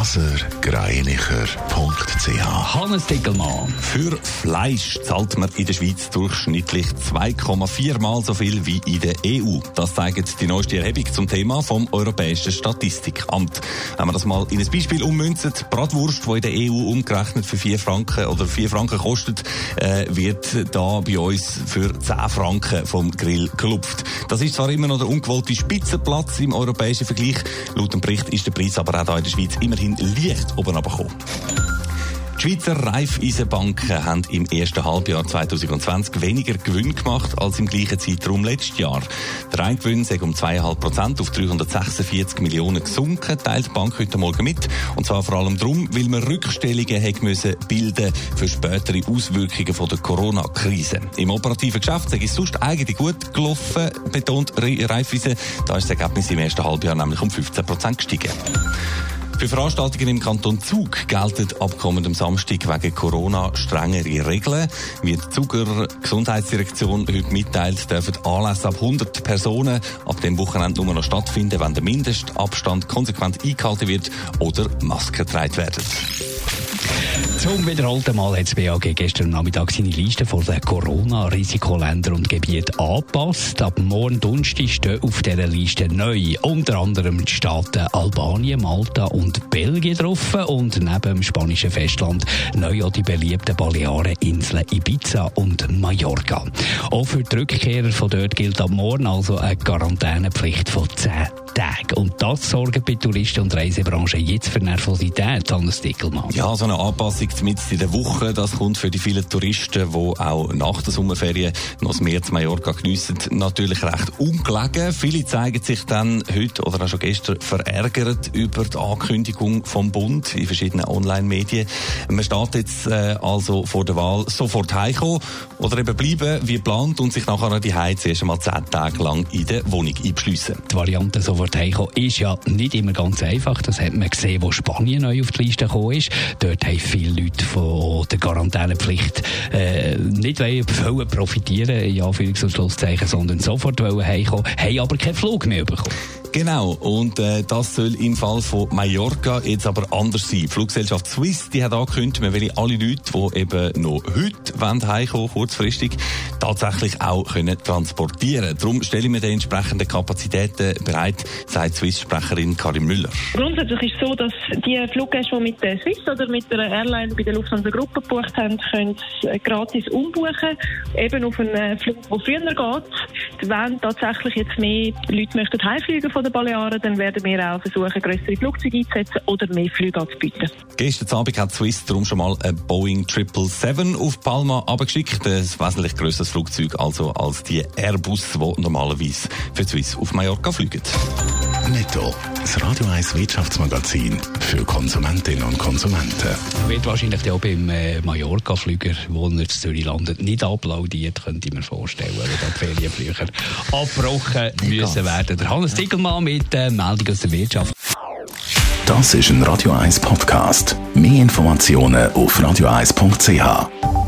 blasergreinicher.ch Hannes Dickelmann. Für Fleisch zahlt man in der Schweiz durchschnittlich 2,4 Mal so viel wie in der EU. Das zeigt die neueste Erhebung zum Thema vom Europäischen Statistikamt. Wenn man das mal in ein Beispiel ummünzen, Bratwurst, die in der EU umgerechnet für 4 Franken oder 4 Franken kostet, äh, wird da bei uns für 10 Franken vom Grill gelupft. Das ist zwar immer noch der ungewollte Spitzenplatz im europäischen Vergleich. Laut dem Bericht ist der Preis aber auch hier in der Schweiz immerhin leicht oben runtergekommen. Die Schweizer Raiffeisenbanken haben im ersten Halbjahr 2020 weniger Gewinn gemacht als im gleichen Zeitraum letztes Jahr. Der Reingewinn ist um 2,5 Prozent auf 346 Millionen gesunken, teilt die Bank heute Morgen mit. Und zwar vor allem darum, weil man Rückstellungen hat müssen bilden für spätere Auswirkungen von der Corona-Krise. Im operativen Geschäft ist es sonst eigentlich gut gelaufen, betont Raiffeisen. Da ist das Ergebnis im ersten Halbjahr nämlich um 15 Prozent gestiegen. Für Veranstaltungen im Kanton Zug gelten ab kommendem Samstag wegen Corona strengere Regeln. Wie die Zuger Gesundheitsdirektion heute mitteilt, dürfen Anlässe ab 100 Personen ab dem Wochenende nur noch stattfinden, wenn der Mindestabstand konsequent eingehalten wird oder Masken getragen werden. Zum wiederholten Mal hat das BAG gestern Nachmittag seine Liste von den Corona-Risikoländern und Gebieten angepasst. Ab morgen Donnerstag stehen auf dieser Liste neu unter anderem die Staaten Albanien, Malta und Belgien drauf und neben dem spanischen Festland neu auch die beliebten Baleareninseln Ibiza und Mallorca. Auch für die Rückkehrer von dort gilt ab morgen also eine Quarantänepflicht von 10 Tage. Und das sorgt bei Touristen und Reisebranche jetzt für Nervosität, Hannes Dickelmann. Ja, so eine Anpassung mitten in der Woche, das kommt für die vielen Touristen, die auch nach der Sommerferien noch das Meer zu Mallorca geniessen, natürlich recht ungelegen. Viele zeigen sich dann heute oder auch schon gestern verärgert über die Ankündigung vom Bund in verschiedenen Online-Medien. Man steht jetzt äh, also vor der Wahl sofort heimkommen oder eben bleiben wie geplant und sich nachher die Heiz erst einmal zehn Tage lang in der Wohnung einbeschliessen. Die Variante sofort heimkommen ist ja nicht immer ganz einfach. Das hat man gesehen, wo Spanien neu auf die Liste gekommen. Dort haben viele Leute von der Quarantänepflicht äh, nicht wollen profitieren, in Anführungs- und Schlusszeichen, sondern sofort wollen haben aber keinen Flug mehr bekommen. Genau, und äh, das soll im Fall von Mallorca jetzt aber anders sein. Die Fluggesellschaft Swiss die hat angekündigt, man will alle Leute, die eben noch heute wollen, heimkommen kurzfristig, tatsächlich auch können transportieren Darum stellen wir die entsprechenden Kapazitäten bereit, sagt Swiss-Sprecherin Karin Müller. Grundsätzlich ist es so, dass die Fluggäste, die mit der Swiss oder mit der Airline bei der Lufthansa-Gruppe gebucht haben, können gratis umbuchen, eben auf einen Flug, der früher geht. Wenn tatsächlich jetzt mehr Leute möchten heimfliegen von den Balearen, dann werden wir auch versuchen, größere Flugzeuge einzusetzen oder mehr Flüge anzubieten. Gestern Abend hat Swiss darum schon mal ein Boeing 777 auf Palma abgeschickt. Ein wesentlich grösseres Flugzeug also als die Airbus, die normalerweise für Swiss auf Mallorca fliegen. Netto, das Radio 1 Wirtschaftsmagazin für Konsumentinnen und Konsumenten. Wird wahrscheinlich auch beim äh, Mallorca-Flüger, wo er in Zürich landet, nicht applaudiert, könnte ich mir vorstellen, weil die Ferienflüger abgebrochen müssen werden. Der Hannes Dickelmann mit der äh, Meldung aus der Wirtschaft. Das ist ein Radio 1 Podcast. Mehr Informationen auf radio1.ch.